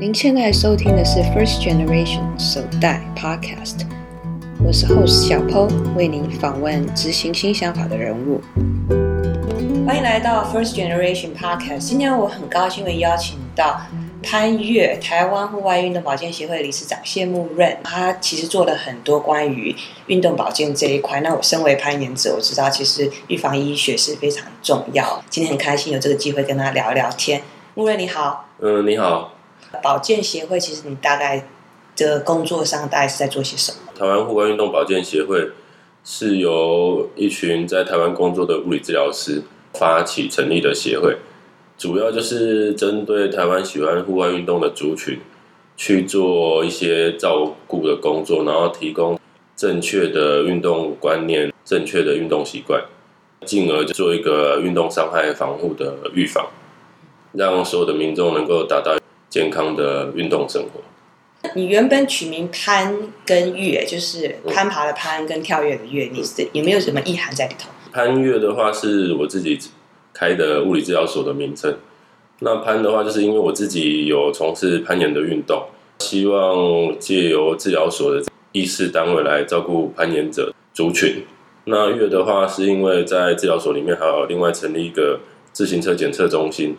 您现在收听的是 First Generation 首代 Podcast，我是 Host 小 Po，为您访问执行新想法的人物。欢迎来到 First Generation Podcast。今天我很高兴会邀请到潘越，台湾户外运动保健协会理事长谢木润。他其实做了很多关于运动保健这一块。那我身为攀岩者，我知道其实预防医学是非常重要。今天很开心有这个机会跟他聊聊天。木润你好。嗯，你好。保健协会其实你大概的工作上大概是在做些什么？台湾户外运动保健协会是由一群在台湾工作的物理治疗师发起成立的协会，主要就是针对台湾喜欢户外运动的族群去做一些照顾的工作，然后提供正确的运动观念、正确的运动习惯，进而做一个运动伤害防护的预防，让所有的民众能够达到。健康的运动生活。你原本取名攀跟越，就是攀爬的攀跟跳跃的跃，你是有没有什么意涵在里头？攀越的话是我自己开的物理治疗所的名称。那攀的话，就是因为我自己有从事攀岩的运动，希望借由治疗所的医事单位来照顾攀岩者族群。那越的话，是因为在治疗所里面还有另外成立一个自行车检测中心。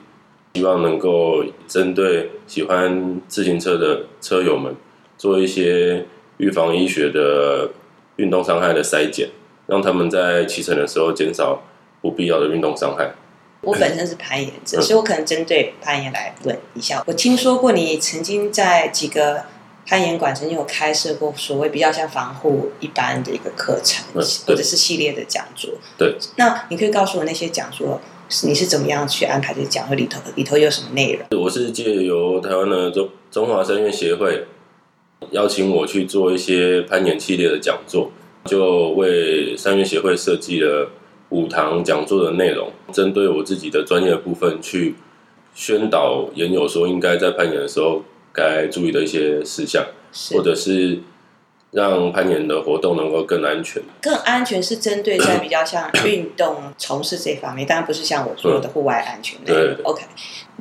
希望能够针对喜欢自行车的车友们做一些预防医学的运动伤害的筛检，让他们在骑乘的时候减少不必要的运动伤害。我本身是攀岩者，所以我可能针对攀岩来问一下。我听说过你曾经在几个攀岩馆曾经有开设过所谓比较像防护一般的一个课程，或者是系列的讲座。对，那你可以告诉我那些讲座。你是怎么样去安排这讲？会里头里头有什么内容？我是借由台湾的中中华山岳协会邀请我去做一些攀岩系列的讲座，就为山岳协会设计了五堂讲座的内容，针对我自己的专业的部分去宣导研友说应该在攀岩的时候该注意的一些事项，或者是。让攀岩的活动能够更安全，更安全是针对在比较像运动从事这方面，当然不是像我说的户外安全。对，OK，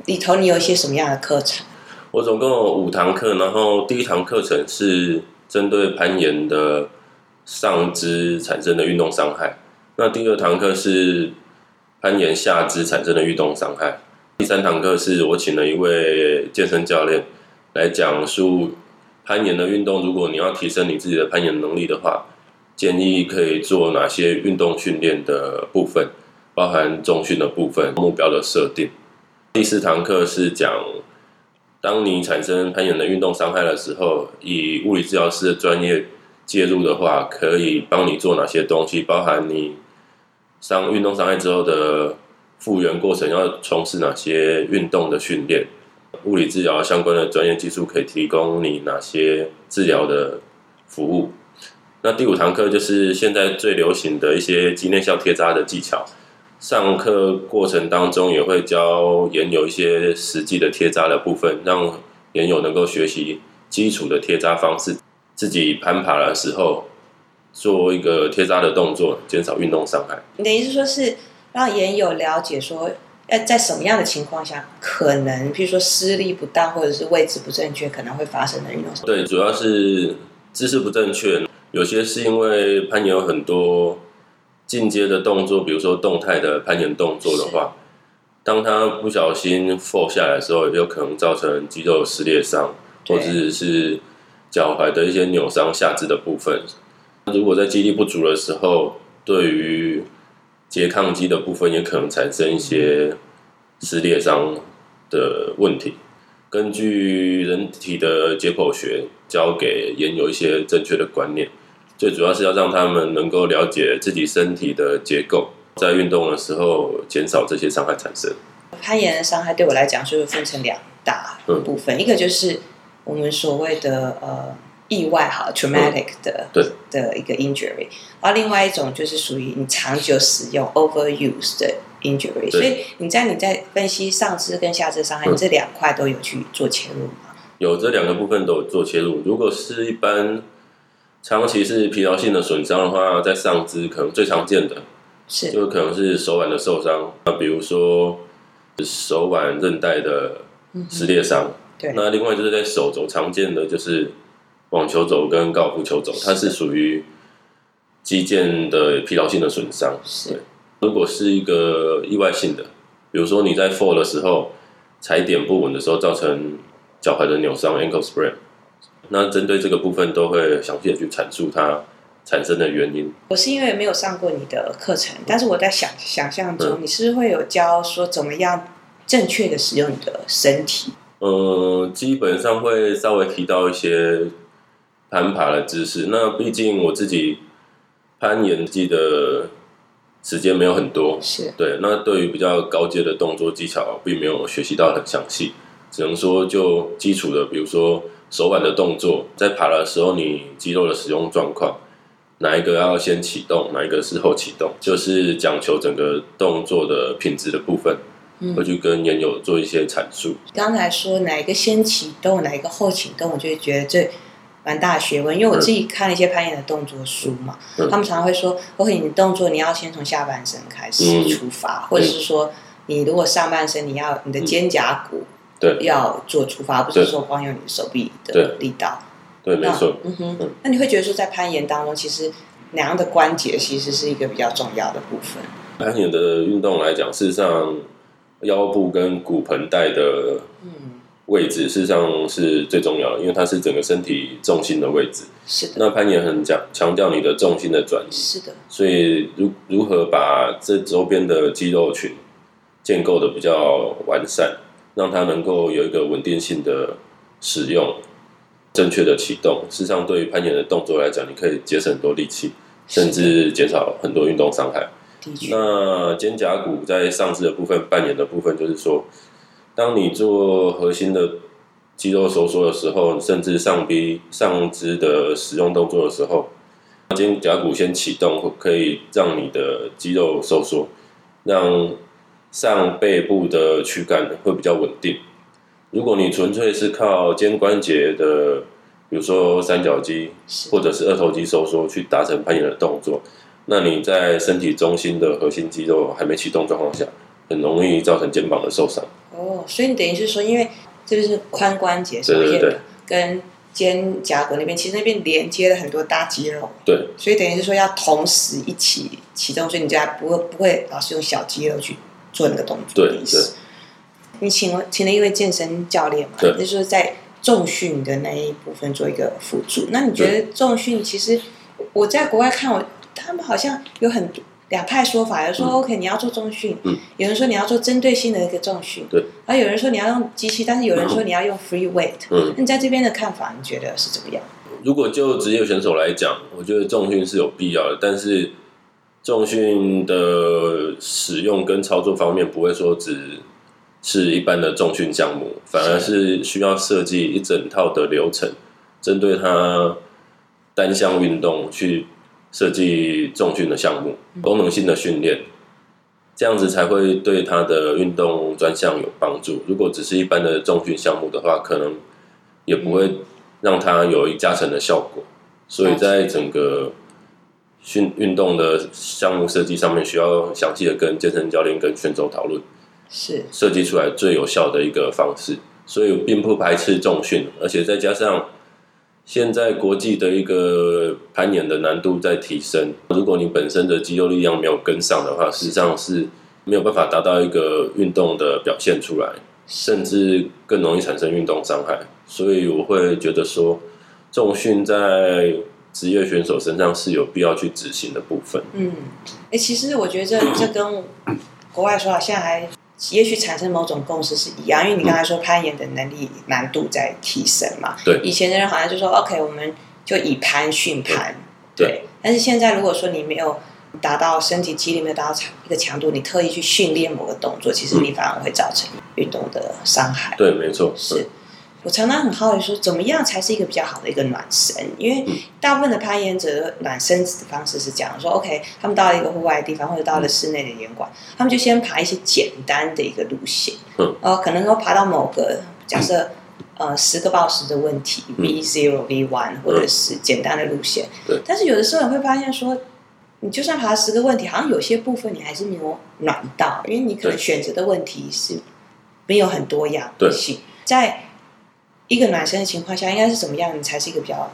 里头你有一些什么样的课程？我总共有五堂课，然后第一堂课程是针对攀岩的上肢产生的运动伤害，那第二堂课是攀岩下肢产生的运动伤害，第三堂课是我请了一位健身教练来讲述。攀岩的运动，如果你要提升你自己的攀岩能力的话，建议可以做哪些运动训练的部分，包含重训的部分、目标的设定。第四堂课是讲，当你产生攀岩的运动伤害的时候，以物理治疗师的专业介入的话，可以帮你做哪些东西，包含你伤运动伤害之后的复原过程，要从事哪些运动的训练。物理治疗相关的专业技术可以提供你哪些治疗的服务？那第五堂课就是现在最流行的一些肌内效贴扎的技巧。上课过程当中也会教研友一些实际的贴扎的部分，让研友能够学习基础的贴扎方式，自己攀爬的时候做一个贴扎的动作，减少运动伤害。你的意思说是让研友了解说？在什么样的情况下，可能譬如说施力不当，或者是位置不正确，可能会发生的运动伤？对，主要是姿势不正确。有些是因为攀岩有很多进阶的动作，比如说动态的攀岩动作的话，当他不小心 fall 下来的时候，也有可能造成肌肉撕裂伤，或者是脚踝的一些扭伤下肢的部分。如果在肌力不足的时候，对于拮抗肌的部分也可能产生一些撕裂伤的问题。根据人体的解剖学，教给研友一些正确的观念，最主要是要让他们能够了解自己身体的结构，在运动的时候减少这些伤害产生。攀岩的伤害对我来讲，就是分成两大部分，嗯、一个就是我们所谓的呃。意外哈，traumatic 的、嗯、的一个 injury，然后另外一种就是属于你长久使用 overuse 的 injury，所以你在你在分析上肢跟下肢伤害，这两块都有去做切入吗？有这两个部分都有做切入。如果是一般长期是疲劳性的损伤的话，在上肢可能最常见的是就可能是手腕的受伤，那比如说手腕韧带的撕裂伤。对。那另外就是在手肘常见的就是网球肘跟高尔夫球肘，它是属于肌腱的疲劳性的损伤。是。对。如果是一个意外性的，比如说你在 fall 的时候踩点不稳的时候，造成脚踝的扭伤 （ankle sprain），那针对这个部分都会详细的去阐述它产生的原因。我是因为没有上过你的课程，但是我在想想象中，你是不是会有教说怎么样正确的使用你的身体？呃，基本上会稍微提到一些攀爬的知识。那毕竟我自己攀岩记得。时间没有很多，是对。那对于比较高阶的动作技巧，并没有学习到很详细，只能说就基础的，比如说手腕的动作，在爬的时候，你肌肉的使用状况，哪一个要先启动，哪一个是后启动，就是讲求整个动作的品质的部分，嗯，会去跟研友做一些阐述。刚才说哪一个先启动，哪一个后启动，我就会觉得这。蛮大的学问，因为我自己看了一些攀岩的动作书嘛，嗯、他们常常会说：“OK，你的动作你要先从下半身开始出发，嗯、或者是说，你如果上半身你要你的肩胛骨对要做出发，不是说光用你的手臂的力道。对”对，没错。嗯哼，嗯，那你会觉得说，在攀岩当中，其实哪样的关节其实是一个比较重要的部分？攀岩的运动来讲，事实上腰部跟骨盆带的嗯。位置事实上是最重要的，因为它是整个身体重心的位置。是的。那攀岩很讲强调你的重心的转移。是的。所以如如何把这周边的肌肉群建构的比较完善，让它能够有一个稳定性的使用，正确的启动，事实上对于攀岩的动作来讲，你可以节省很多力气，甚至减少很多运动伤害。那肩胛骨在上肢的部分扮演的部分，就是说。当你做核心的肌肉收缩的时候，甚至上臂、上肢的使用动作的时候，肩胛骨先启动，可以让你的肌肉收缩，让上背部的躯干会比较稳定。如果你纯粹是靠肩关节的，比如说三角肌或者是二头肌收缩去达成攀岩的动作，那你在身体中心的核心肌肉还没启动状况下，很容易造成肩膀的受伤。哦，所以你等于是说，因为这就是髋关节上面的，跟肩胛骨那边，其实那边连接了很多大肌肉。对，所以等于是说要同时一起启动，所以你就还不会不会老是用小肌肉去做那个动作对对。你请了请了一位健身教练嘛？对，就是说在重训的那一部分做一个辅助。那你觉得重训其实我在国外看，我他们好像有很多。两派说法，有人说 OK，你要做重训，嗯，有人说你要做针对性的一个重训，对，然后有人说你要用机器，但是有人说你要用 free weight，嗯，那你在这边的看法，你觉得是怎么样？如果就职业选手来讲，我觉得重训是有必要的，但是重训的使用跟操作方面，不会说只是一般的重训项目，反而是需要设计一整套的流程，针对它单项运动去。设计重训的项目，功能性的训练，这样子才会对他的运动专项有帮助。如果只是一般的重训项目的话，可能也不会让他有一加成的效果。所以在整个训运动的项目设计上面，需要详细的跟健身教练跟选手讨论，是设计出来最有效的一个方式。所以并不排斥重训，而且再加上。现在国际的一个攀岩的难度在提升，如果你本身的肌肉力量没有跟上的话，实际上是没有办法达到一个运动的表现出来，甚至更容易产生运动伤害。所以我会觉得说，重训在职业选手身上是有必要去执行的部分。嗯，哎、其实我觉得这这跟国外说好像还。也许产生某种共识是一样，因为你刚才说攀岩的能力难度在提升嘛。对。以前的人好像就说，OK，我们就以攀训攀。对。但是现在如果说你没有达到身体肌力没有达到一个强度，你特意去训练某个动作，其实你反而会造成运动的伤害。对，没错。是。我常常很好奇说，怎么样才是一个比较好的一个暖身？因为大部分的攀岩者暖身子的方式是这样说：OK，他们到了一个户外的地方，或者到了室内的岩馆，他们就先爬一些简单的一个路线。嗯。呃，可能说爬到某个假设呃十个报时的问题，V zero V one，或者是简单的路线。对。但是有的时候你会发现说，你就算爬十个问题，好像有些部分你还是没有暖到，因为你可能选择的问题是没有很多样性。在一个暖身的情况下，应该是怎么样？你才是一个比较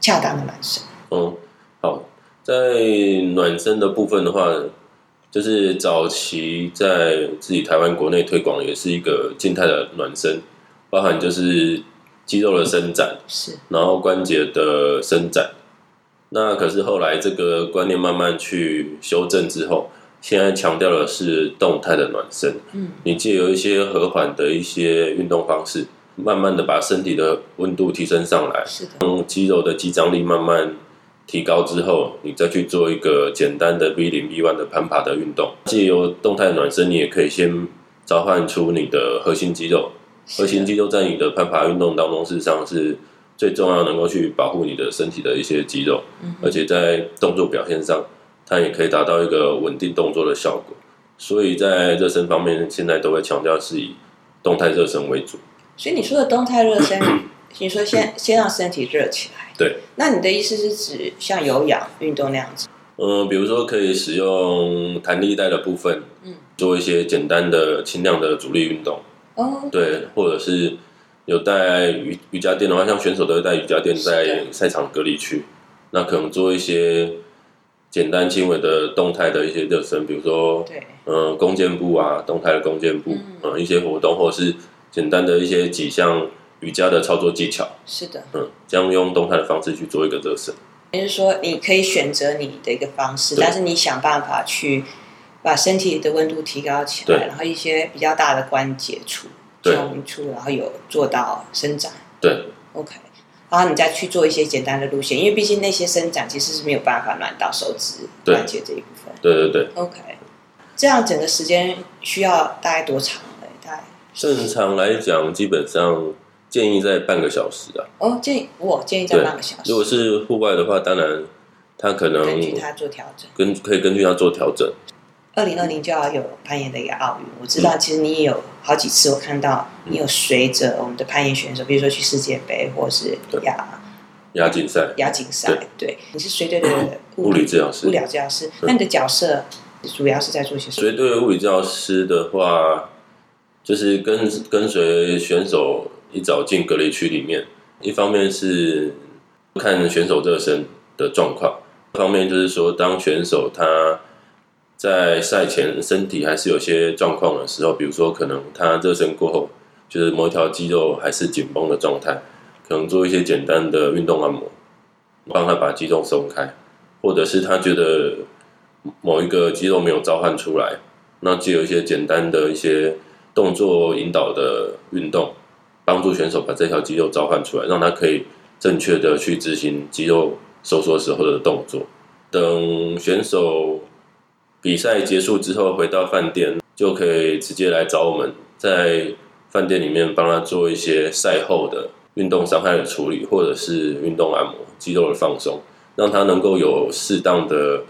恰当的暖身？嗯，好，在暖身的部分的话，就是早期在自己台湾国内推广，也是一个静态的暖身，包含就是肌肉的伸展，是，然后关节的伸展。那可是后来这个观念慢慢去修正之后，现在强调的是动态的暖身。嗯，你借由一些和缓的一些运动方式，慢慢的把身体的温度提升上来，是的，让肌肉的肌张力慢慢提高之后，你再去做一个简单的 V 零 V one 的攀爬的运动。借由动态暖身，你也可以先召唤出你的核心肌肉。核心肌肉在你的攀爬运动当中，事实上是最重要，能够去保护你的身体的一些肌肉，而且在动作表现上，它也可以达到一个稳定动作的效果。所以在热身方面，现在都会强调是以动态热身为主。所以你说的动态热身，你说先先让身体热起来。对。那你的意思是指像有氧运动那样子？嗯，比如说可以使用弹力带的部分，嗯，做一些简单的轻量的阻力运动。哦。对，或者是有带瑜瑜伽垫的话，像选手都会带瑜伽垫在赛场隔离区，那可能做一些简单轻微的动态的一些热身，比如说，对，嗯，弓箭步啊，动态的弓箭步，嗯，嗯，一些活动，或者是简单的一些几项瑜伽的操作技巧。是的，嗯，这样用动态的方式去做一个热身。也就是说，你可以选择你的一个方式，但是你想办法去把身体的温度提高起来，然后一些比较大的关节处、胸处，然后有做到伸展。对，OK，然后你再去做一些简单的路线，因为毕竟那些伸展其实是没有办法暖到手指关节这一部分。对对对，OK，这样整个时间需要大概多长正常来讲，基本上。建议在半个小时啊。哦，建议我建议在半个小时。如果是户外的话，当然他可能根据他做调整，根可以根据他做调整。二零二零就要有攀岩的一个奥运，我知道，其实你也有好几次，我看到你有随着我们的攀岩选手，比如说去世界杯或是亚亚锦赛，亚锦赛，对，你是随队的 物理治疗师，物理治疗师。那你的角色主要是在做些什么？随队物理治疗师的话，就是跟跟随选手。一早进隔离区里面，一方面是看选手热身的状况，一方面就是说，当选手他在赛前身体还是有些状况的时候，比如说可能他热身过后，就是某一条肌肉还是紧绷的状态，可能做一些简单的运动按摩，帮他把肌肉松开，或者是他觉得某一个肌肉没有召唤出来，那就有一些简单的一些动作引导的运动。帮助选手把这条肌肉召唤出来，让他可以正确的去执行肌肉收缩时候的动作。等选手比赛结束之后回到饭店，就可以直接来找我们，在饭店里面帮他做一些赛后的运动伤害的处理，或者是运动按摩、肌肉的放松，让他能够有适当的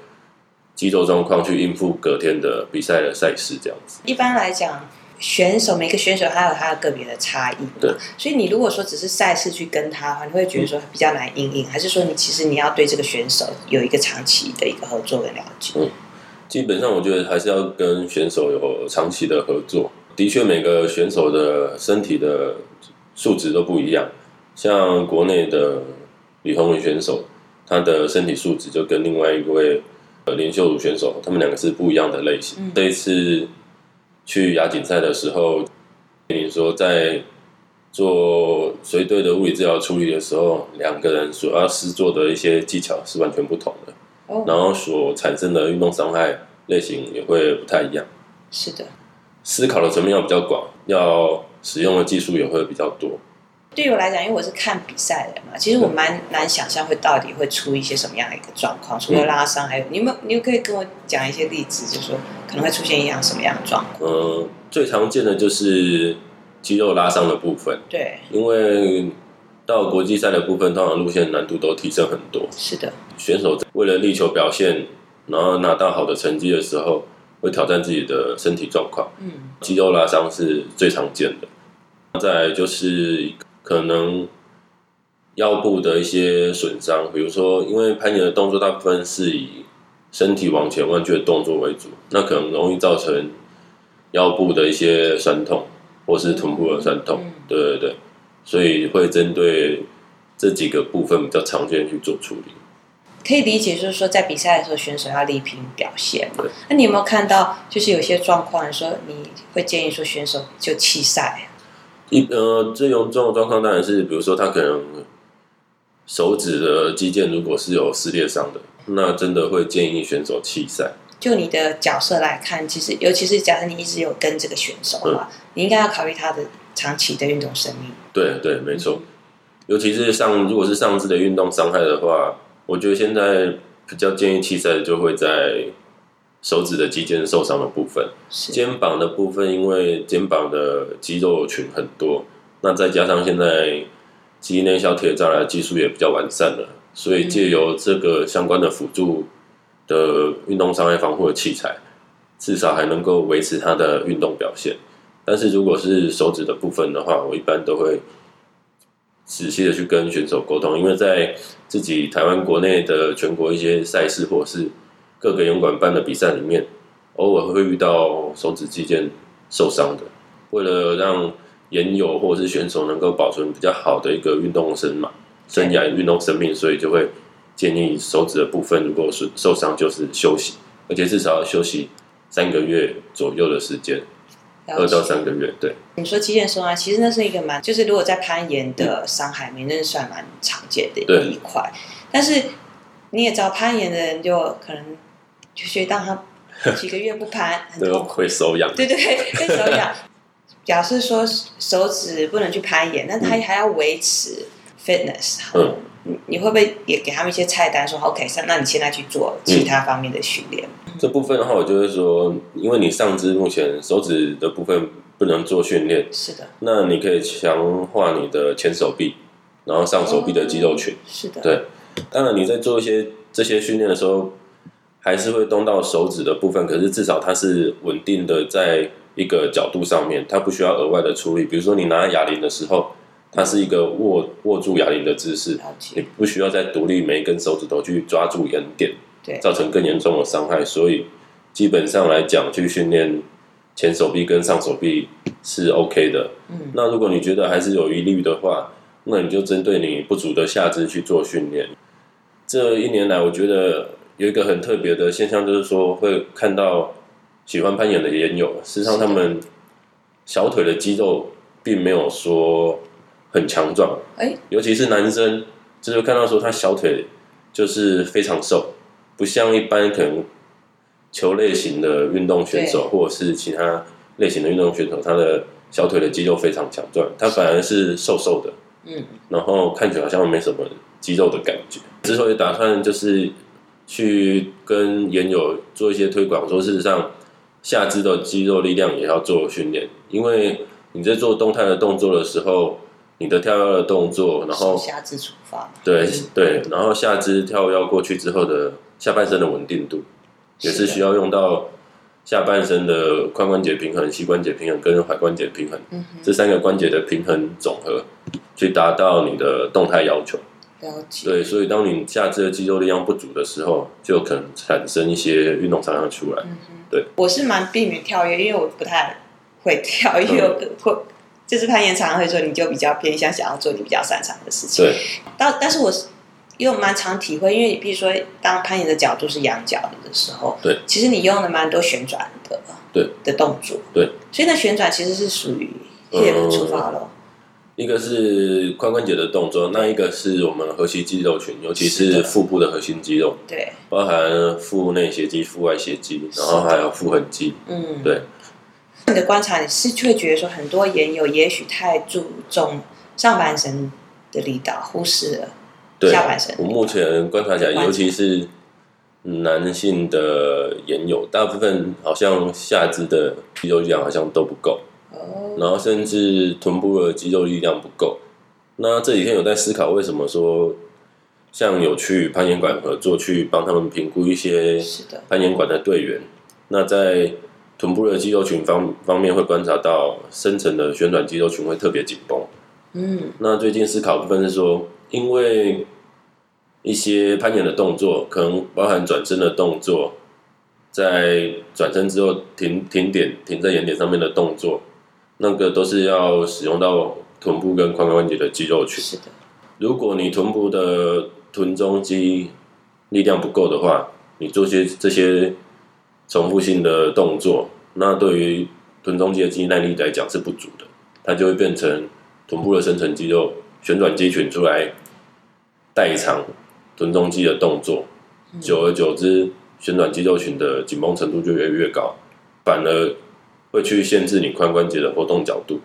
肌肉状况去应付隔天的比赛的赛事。这样子，一般来讲。选手每个选手他有他的个别的差异，对，所以你如果说只是赛事去跟他的话，你会觉得说比较难应应，还是说你其实你要对这个选手有一个长期的一个合作跟了解？嗯，基本上我觉得还是要跟选手有长期的合作。的确，每个选手的身体的素质都不一样，像国内的李宏文选手，他的身体素质就跟另外一位呃林秀如选手，他们两个是不一样的类型。嗯、这一次。去亚锦赛的时候，跟你说在做随队的物理治疗处理的时候，两个人所要施作的一些技巧是完全不同的，哦、然后所产生的运动伤害类型也会不太一样。是的，思考的层面要比较广，要使用的技术也会比较多。对我来讲，因为我是看比赛的嘛，其实我蛮难想象会到底会出一些什么样的一个状况，除了拉伤，还有你有没有？你可以跟我讲一些例子，就是说可能会出现一样什么样的状况？嗯，最常见的就是肌肉拉伤的部分。对，因为到国际赛的部分，通常路线难度都提升很多。是的，选手为了力求表现，然后拿到好的成绩的时候，会挑战自己的身体状况。嗯，肌肉拉伤是最常见的。再来就是。可能腰部的一些损伤，比如说，因为攀岩的动作大部分是以身体往前弯曲的动作为主，那可能容易造成腰部的一些酸痛，或是臀部的酸痛。对对对，所以会针对这几个部分比较常见去做处理。可以理解，就是说在比赛的时候，选手要力拼表现嘛。那你有没有看到，就是有些状况，说你会建议说选手就弃赛？一呃，最严重的状况当然是，比如说他可能手指的肌腱如果是有撕裂伤的，那真的会建议选手弃赛。就你的角色来看，其实尤其是假设你一直有跟这个选手的话，嗯、你应该要考虑他的长期的运动生命。对对，没错。尤其是上如果是上肢的运动伤害的话，我觉得现在比较建议弃赛就会在手指的肌腱受伤的部分，肩膀的部分，因为肩膀的肌肉群很多，那再加上现在肌内小铁障碍技术也比较完善了，所以借由这个相关的辅助的运动伤害防护的器材，至少还能够维持他的运动表现。但是如果是手指的部分的话，我一般都会仔细的去跟选手沟通，因为在自己台湾国内的全国一些赛事或者是各个泳馆办的比赛里面，偶尔会遇到手指肌腱受伤的。为了让岩友或者是选手能够保存比较好的一个运动生嘛生涯运动生命，所以就会。建议手指的部分，如果是受伤，就是休息，而且至少要休息三个月左右的时间，二到三个月。对，你说肌腱受伤，其实那是一个蛮，就是如果在攀岩的伤害里面，那是算蛮常见的一块。但是你也知道，攀岩的人就可能就觉得当他几个月不攀，很痛苦，会手痒。对对对，会手痒。表示说手指不能去攀岩，但他还要维持 fitness。嗯。你会不会也给他们一些菜单说，说 OK，那你现在去做其他方面的训练？嗯，这部分的话，我就是说，因为你上肢目前手指的部分不能做训练，是的，那你可以强化你的前手臂，然后上手臂的肌肉群，哦，是的，对。当然你在做一些这些训练的时候，还是会动到手指的部分，可是至少它是稳定的在一个角度上面，它不需要额外的处理。比如说你拿哑铃的时候。它是一个握握住哑铃的姿势，你不需要再独立每一根手指头去抓住原点，对，造成更严重的伤害。所以基本上来讲，去训练前手臂跟上手臂是 OK 的。嗯，那如果你觉得还是有疑虑的话，那你就针对你不足的下肢去做训练。这一年来，我觉得有一个很特别的现象，就是说会看到喜欢攀岩的岩友，实际上他们小腿的肌肉并没有说。很强壮，哎，尤其是男生，就是看到说他小腿就是非常瘦，不像一般可能球类型的运动选手或者是其他类型的运动选手，他的小腿的肌肉非常强壮，他反而是瘦瘦的，嗯，然后看起来好像没什么肌肉的感觉。之所以打算就是去跟研友做一些推广，说事实上下肢的肌肉力量也要做训练，因为你在做动态的动作的时候。你的跳跃的动作，然后下肢出发，对对，然后下肢跳跃过去之后的下半身的稳定度，也是需要用到下半身的髋关节平衡、膝关节平衡跟踝关节平衡，嗯、这三个关节的平衡总和，去达到你的动态要求。了解。对，所以当你下肢的肌肉力量不足的时候，就可能产生一些运动伤害出来。嗯、对，我是蛮避免跳跃，因为我不太会跳，因为我会。嗯就是攀岩常常会说，你就比较偏向想要做你比较擅长的事情。对。但但是我是又蛮常体会，因为你比如说，当攀岩的角度是仰角的时候，对，其实你用了蛮多旋转的，对的动作，对。所以那旋转其实是属于 hip 出发了。一个是髋关节的动作，那一个是我们核心肌肉群，尤其是腹部的核心肌肉，对，包含腹内斜肌、腹外斜肌，然后还有腹横肌，嗯，对。你的观察，你是会觉得说，很多研友也许太注重上半身的力道，忽视了下半身。我目前观察起来，尤其是男性的研友，大部分好像下肢的肌肉力量好像都不够，哦，然后甚至臀部的肌肉力量不够。那这几天有在思考，为什么说像有去攀岩馆合作，去帮他们评估一些攀岩馆的队员，那在。臀部的肌肉群方方面会观察到深层的旋转肌肉群会特别紧绷。嗯，那最近思考部分是说，因为一些攀岩的动作，可能包含转身的动作，在转身之后停停点停在岩点上面的动作，那个都是要使用到臀部跟髋关节的肌肉群。是的。如果你臀部的臀中肌力量不够的话，你做些这些重复性的动作，那对于臀中肌的肌耐力来讲是不足的，它就会变成臀部的深层肌肉旋转肌群出来代偿臀中肌的动作，久而久之，旋转肌肉群的紧绷程度就越来越高，反而会去限制你髋关节的活动角度。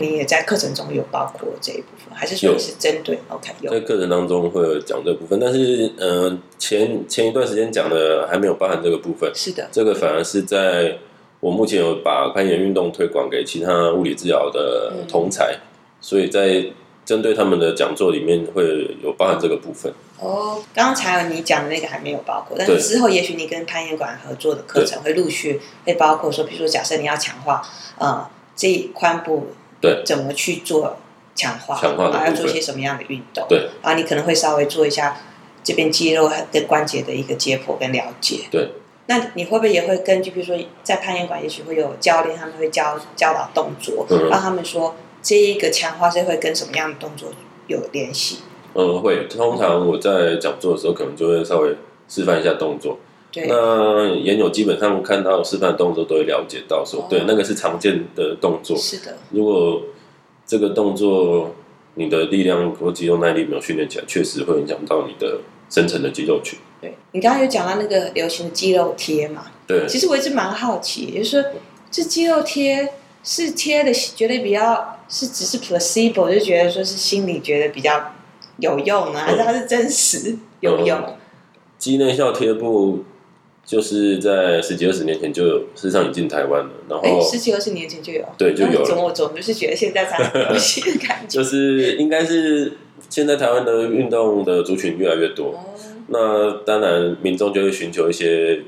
你也在课程中有包括这一部分，还是说是针对？OK，有在课程当中会有讲这部分，但是嗯、呃，前前一段时间讲的还没有包含这个部分。是的，这个反而是在我目前有把攀岩运动推广给其他物理治疗的同才，嗯、所以在针对他们的讲座里面会有包含这个部分。哦，刚才有你讲的那个还没有包括，但是之后也许你跟攀岩馆合作的课程会陆续会包括说，比如说假设你要强化呃这髋部。对，怎么去做强化？强化，然后要做些什么样的运动？对，然后你可能会稍微做一下这边肌肉跟关节的一个解剖跟了解。对，那你会不会也会根据，比如说在攀岩馆，也许会有教练，他们会教教导动作，嗯、让他们说这一个强化是会跟什么样的动作有联系？嗯，会。通常我在讲座的时候，可能就会稍微示范一下动作。对，那岩友基本上看到示范动作都会了解到说，对，那个是常见的动作。是的。如果这个动作你的力量或肌肉耐力没有训练起来，确实会影响到你的深层的肌肉群。对，你刚刚有讲到那个流行的肌肉贴嘛？对。其实我一直蛮好奇，就是说这肌肉贴是贴的，觉得比较是只是 placebo，就觉得说是心里觉得比较有用呢，还是它是真实有用？嗯、肌内效贴布。就是在十几二十年前就有，事实上已经台湾了。然后十几二十年前就有，对，就有。总我总就是觉得现在才流行的感觉。就是应该是现在台湾的运动的族群越来越多，嗯、那当然民众就会寻求一些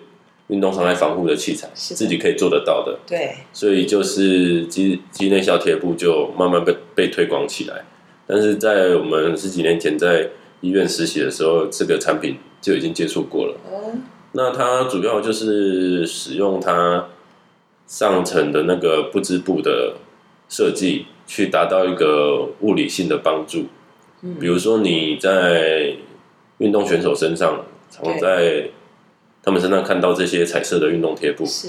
运动伤害防护的器材，是自己可以做得到的。对，所以就是肌肌内小贴布就慢慢被被推广起来。但是在我们十几年前在医院实习的时候，这个产品就已经接触过了。嗯那它主要就是使用它上层的那个不织布的设计，去达到一个物理性的帮助。比如说你在运动选手身上，常在他们身上看到这些彩色的运动贴布，是。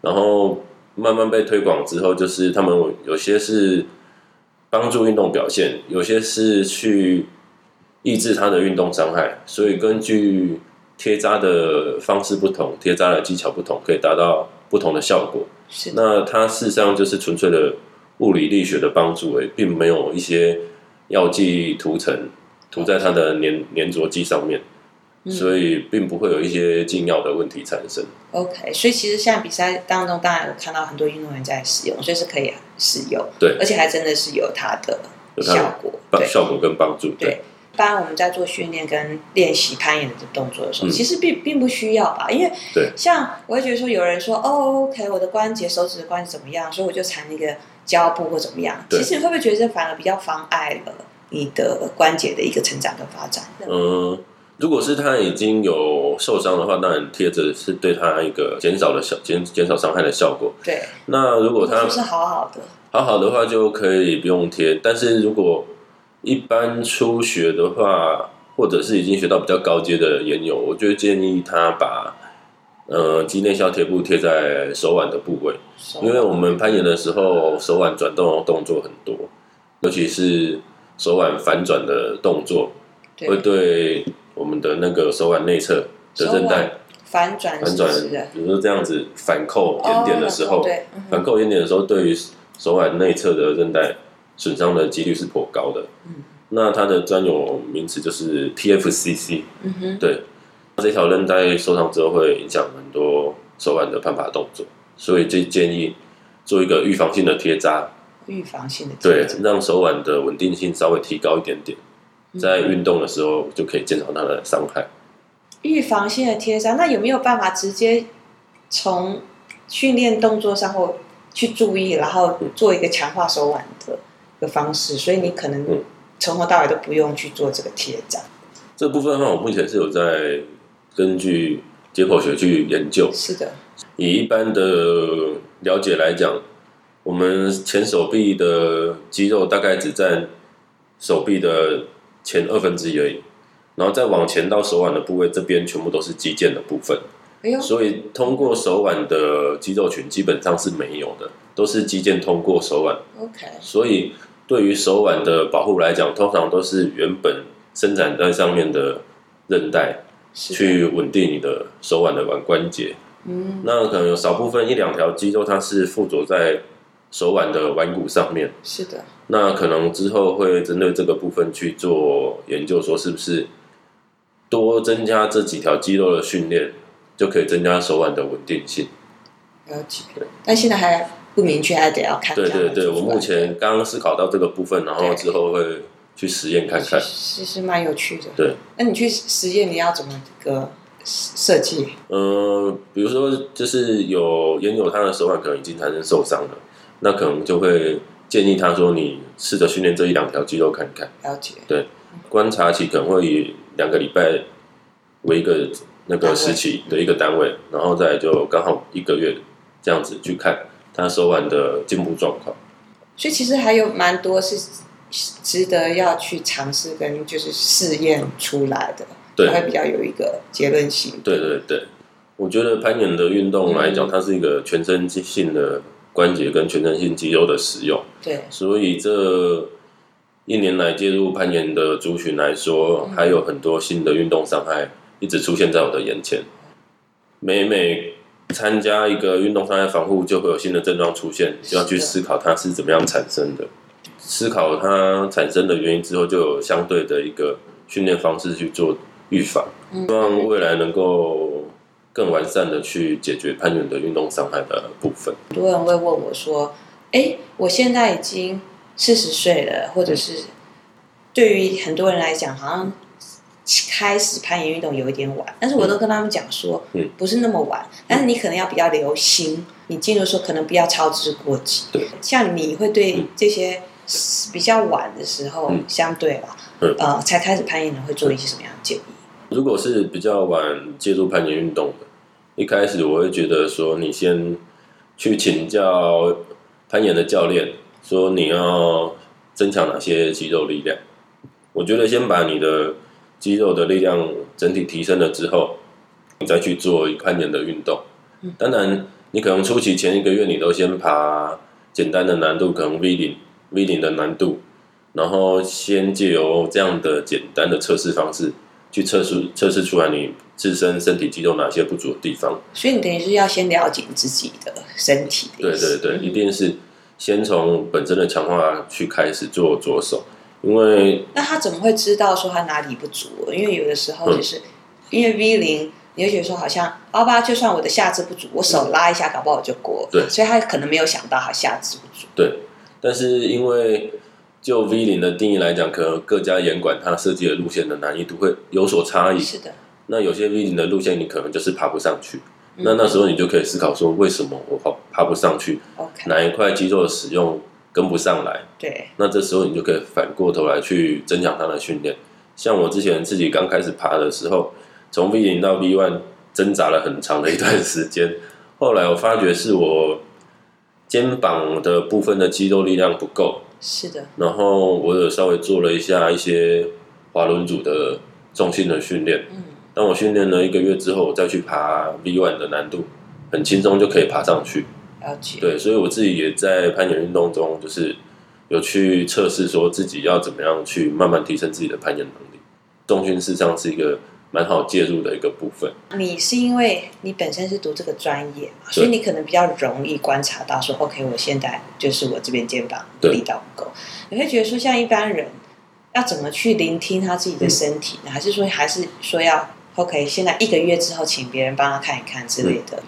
然后慢慢被推广之后，就是他们有些是帮助运动表现，有些是去抑制它的运动伤害。所以根据贴扎的方式不同，贴扎的技巧不同，可以达到不同的效果。是，那它事实上就是纯粹的物理力学的帮助，诶，并没有一些药剂涂层涂在它的粘粘着剂上面，嗯、所以并不会有一些禁药的问题产生。OK，所以其实现在比赛当中，当然我看到很多运动员在使用，所以是可以使用。对，而且还真的是有它的效果，对效果跟帮助。对。对一般我们在做训练跟练习攀岩的动作的时候，嗯、其实并并不需要吧，因为像我会觉得说，有人说哦，OK，我的关节手指的关节怎么样，所以我就缠那个胶布或怎么样。其实你会不会觉得这反而比较妨碍了你的关节的一个成长跟发展？嗯，如果是他已经有受伤的话，当然贴着是对他一个减少的效减减少伤害的效果。对。那如果他不是好好的，好好的话就可以不用贴，但是如果一般初学的话，或者是已经学到比较高阶的研友，我就建议他把呃肌内效贴布贴在手腕的部位，因为我们攀岩的时候手腕转动的动作很多，尤其是手腕反转的动作，会对我们的那个手腕内侧的韧带反转反转，比如说这样子反扣点点的时候，反扣点点的时候，对于手腕内侧的韧带。损伤的几率是颇高的，嗯、那它的专有名词就是 TFCC，嗯哼，对，这条韧带受伤之后会影响很多手腕的攀爬动作，所以就建议做一个预防性的贴扎，预防性的贴对，让手腕的稳定性稍微提高一点点，在运动的时候就可以减少它的伤害。预防性的贴扎，那有没有办法直接从训练动作上或去注意，然后做一个强化手腕的？的方式，所以你可能从头到尾都不用去做这个贴扎。这部分的话，我目前是有在根据解剖学去研究。是的，以一般的了解来讲，我们前手臂的肌肉大概只占手臂的前二分之一而已，然后再往前到手腕的部位，这边全部都是肌腱的部分。哎呦，所以通过手腕的肌肉群基本上是没有的，都是肌腱通过手腕。OK，所以对于手腕的保护来讲，通常都是原本伸展在上面的韧带去稳定你的手腕的腕关节。嗯，那可能有少部分一两条肌肉，它是附着在手腕的腕骨上面。是的，那可能之后会针对这个部分去做研究，说是不是多增加这几条肌肉的训练。就可以增加手腕的稳定性。了解，但现在还不明确，还得要看。对对对，我目前刚刚思考到这个部分，然后之后会去实验看看。其实蛮有趣的。对，那你去实验，你要怎么个设计？呃，比如说，就是有研友他的手腕可能已经产生受伤了，那可能就会建议他说，你试着训练这一两条肌肉看看。了解。对，观察期可能会以两个礼拜为一个。那个时期的一个单位，然后再就刚好一个月这样子去看他手腕的进步状况。所以其实还有蛮多是值得要去尝试跟就是试验出来的，对，会比较有一个结论性。对对对，我觉得攀岩的运动来讲，嗯、它是一个全身性的关节跟全身性肌肉的使用。对，所以这一年来介入攀岩的族群来说，还有很多新的运动伤害。一直出现在我的眼前，每每参加一个运动伤害防护，就会有新的症状出现，就要去思考它是怎么样产生的，思考它产生的原因之后，就有相对的一个训练方式去做预防，希望未来能够更完善的去解决攀岩的运动伤害的部分。很多人会问我说：“哎，我现在已经四十岁了，或者是对于很多人来讲，好像……”开始攀岩运动有一点晚，但是我都跟他们讲说，嗯，不是那么晚，但是你可能要比较留心，你进入的时候可能不要操之过急。对，像你会对这些比较晚的时候，嗯、相对吧，嗯、呃，才开始攀岩的会做一些什么样的建议？如果是比较晚介入攀岩运动的，一开始我会觉得说，你先去请教攀岩的教练，说你要增强哪些肌肉力量。我觉得先把你的肌肉的力量整体提升了之后，你再去做攀岩的运动。当然，你可能初期前一个月你都先爬简单的难度，可能 V 零 V 零的难度，然后先借由这样的简单的测试方式去测试测试出来你自身身体肌肉哪些不足的地方。所以你等于是要先了解自己的身体的。对对对，一定是先从本身的强化去开始做着手。因为那他怎么会知道说他哪里不足？因为有的时候就是因为 V 零，你会觉得说好像阿巴，就算我的下肢不足，我手拉一下，搞不好就过。对，所以他可能没有想到他下肢不足。对，但是因为就 V 零的定义来讲，可能各家严管它设计的路线的难易度会有所差异。是的，那有些 V 零的路线你可能就是爬不上去，嗯、那那时候你就可以思考说，为什么我爬爬不上去.哪一块肌肉的使用？跟不上来，对，那这时候你就可以反过头来去增强它的训练。像我之前自己刚开始爬的时候，从 V 零到 V one 挣扎了很长的一段时间，后来我发觉是我肩膀的部分的肌肉力量不够，是的。然后我有稍微做了一下一些滑轮组的重心的训练。嗯，当我训练了一个月之后，我再去爬 V one 的难度，很轻松就可以爬上去。对，所以我自己也在攀岩运动中，就是有去测试，说自己要怎么样去慢慢提升自己的攀岩能力。重训事实上是一个蛮好介入的一个部分。你是因为你本身是读这个专业嘛，所以你可能比较容易观察到说，OK，我现在就是我这边肩膀力道不够。你会觉得说，像一般人要怎么去聆听他自己的身体呢？还是说，还是说要 OK？现在一个月之后，请别人帮他看一看之类的。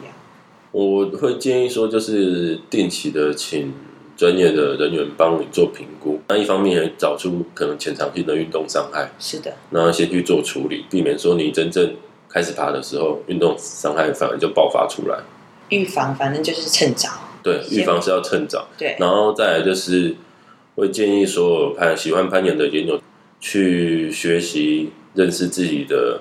我会建议说，就是定期的请专业的人员帮你做评估。那一方面也找出可能潜藏性的运动伤害，是的，然后先去做处理，避免说你真正开始爬的时候，运动伤害反而就爆发出来。预防反正就是趁早，对，预防是要趁早。对，然后再来就是会建议所有攀喜欢攀岩的研友去学习认识自己的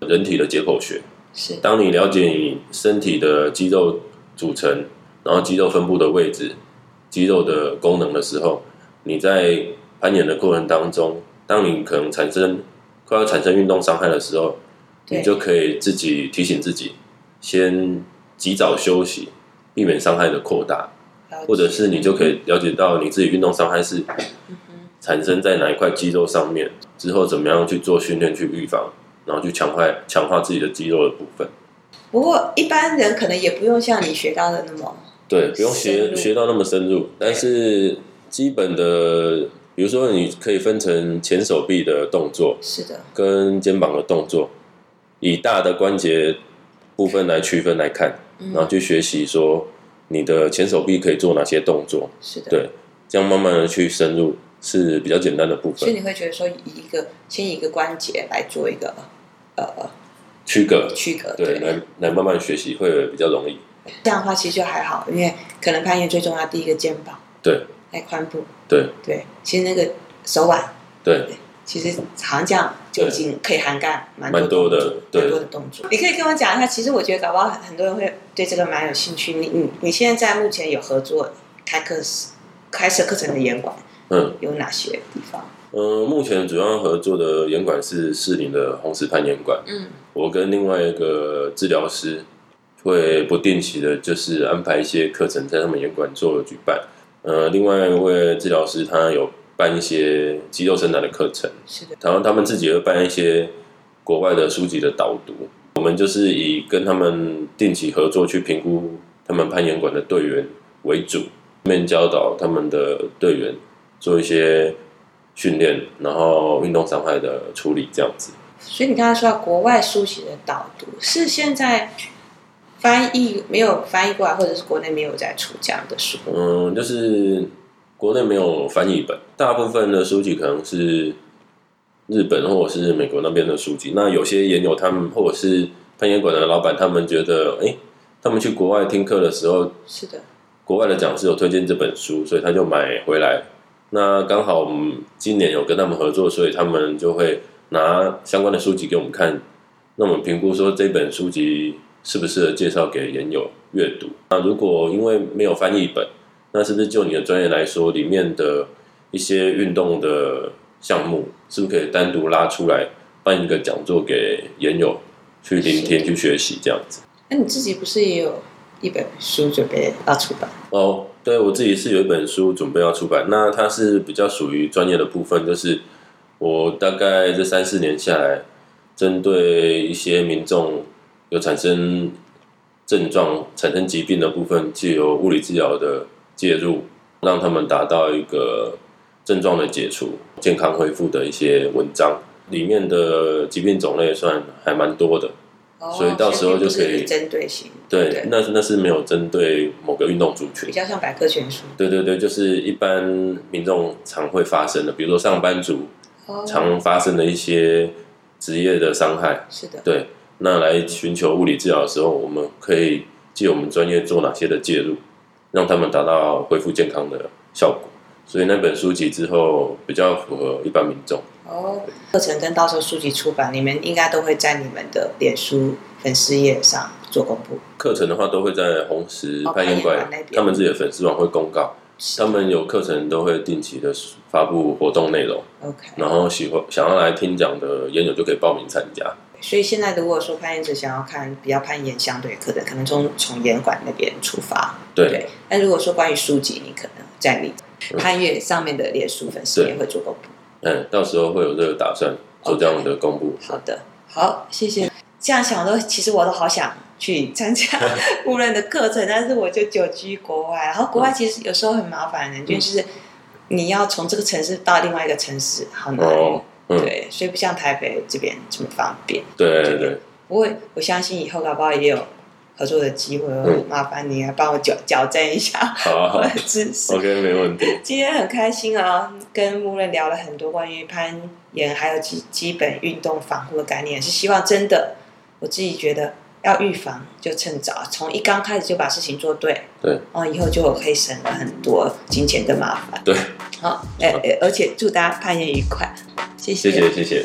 人体的解剖学。是，当你了解你身体的肌肉组成，然后肌肉分布的位置，肌肉的功能的时候，你在攀岩的过程当中，当你可能产生快要产生运动伤害的时候，你就可以自己提醒自己，先及早休息，避免伤害的扩大，或者是你就可以了解到你自己运动伤害是产生在哪一块肌肉上面，之后怎么样去做训练去预防，然后去强化强化自己的肌肉的部分。不过一般人可能也不用像你学到的那么对，不用学学到那么深入，但是基本的，比如说你可以分成前手臂的动作，是的，跟肩膀的动作，以大的关节部分来区分来看，然后去学习说你的前手臂可以做哪些动作，是的，对，这样慢慢的去深入是比较简单的部分。所以你会觉得说，以一个先以一个关节来做一个呃。区隔，区隔，对，来来慢慢学习会比较容易。这样的话其实就还好，因为可能攀岩最重要第一个肩膀，对，来髋部，对对。其实那个手腕，对，其实好像这样就已经可以涵盖蛮多的，蛮多的动作。你可以跟我讲一下，其实我觉得搞不好很多人会对这个蛮有兴趣。你你你现在在目前有合作开课开设课程的严管，嗯，有哪些地方？嗯，目前主要合作的岩馆是士林的红石攀岩馆。嗯，我跟另外一个治疗师会不定期的，就是安排一些课程在他们岩馆做举办。呃，另外一位治疗师他有办一些肌肉伸展的课程，是的。然后他们自己会办一些国外的书籍的导读。我们就是以跟他们定期合作去评估他们攀岩馆的队员为主，面教导他们的队员做一些。训练，然后运动伤害的处理，这样子。所以你刚才说到国外书籍的导读，是现在翻译没有翻译过来，或者是国内没有在出这样的书？嗯，就是国内没有翻译本，大部分的书籍可能是日本或者是美国那边的书籍。那有些研友他们或者是攀岩馆的老板，他们觉得，哎，他们去国外听课的时候，是的，国外的讲师有推荐这本书，所以他就买回来。那刚好我们今年有跟他们合作，所以他们就会拿相关的书籍给我们看。那我们评估说这本书籍适不适合介绍给研友阅读。那如果因为没有翻译本，那是不是就你的专业来说，里面的一些运动的项目，是不是可以单独拉出来办一个讲座给研友去聆听、去学习这样子？那你自己不是也有一本书准备要出版？哦。对，我自己是有一本书准备要出版，那它是比较属于专业的部分，就是我大概这三四年下来，针对一些民众有产生症状、产生疾病的部分，借由物理治疗的介入，让他们达到一个症状的解除、健康恢复的一些文章，里面的疾病种类算还蛮多的。所以到时候就可以针对性，对，那那是没有针对某个运动族群，比较像百科全书。对对对，就是一般民众常会发生的，比如说上班族常发生的一些职业的伤害。是的，对，那来寻求物理治疗的时候，我们可以借我们专业做哪些的介入，让他们达到恢复健康的效果。所以那本书籍之后比较符合一般民众。哦，课程跟到时候书籍出版，你们应该都会在你们的脸书粉丝页上做公布。课程的话，都会在红石攀岩馆他们自己的粉丝网会公告。他们有课程都会定期的发布活动内容。OK，然后喜欢想要来听讲的岩友就可以报名参加。所以现在如果说攀岩者想要看比较攀岩相对的课程，可能从从岩馆那边出发。对。对，但如果说关于书籍，你可能在你攀越上面的脸书粉丝也会做公布。嗯，到时候会有这个打算做这样的公布。Okay. 好的，好，谢谢。这样想都，其实我都好想去参加 无人的课程，但是我就久居国外。然后国外其实有时候很麻烦的，就是你要从这个城市到另外一个城市，好难。哦嗯、对，所以不像台北这边这么方便。对对对。不过我相信以后搞不好也有合作的机会，嗯、麻烦你来帮我矫矫正一下我的知识。OK，没问题。今天很开心啊，跟木任聊了很多关于攀岩还有基基本运动防护的概念，是希望真的，我自己觉得要预防就趁早，从一刚开始就把事情做对，对，然后以后就可以省了很多金钱的麻烦。对，好，哎，而且祝大家攀岩愉快，谢谢，谢谢，谢谢。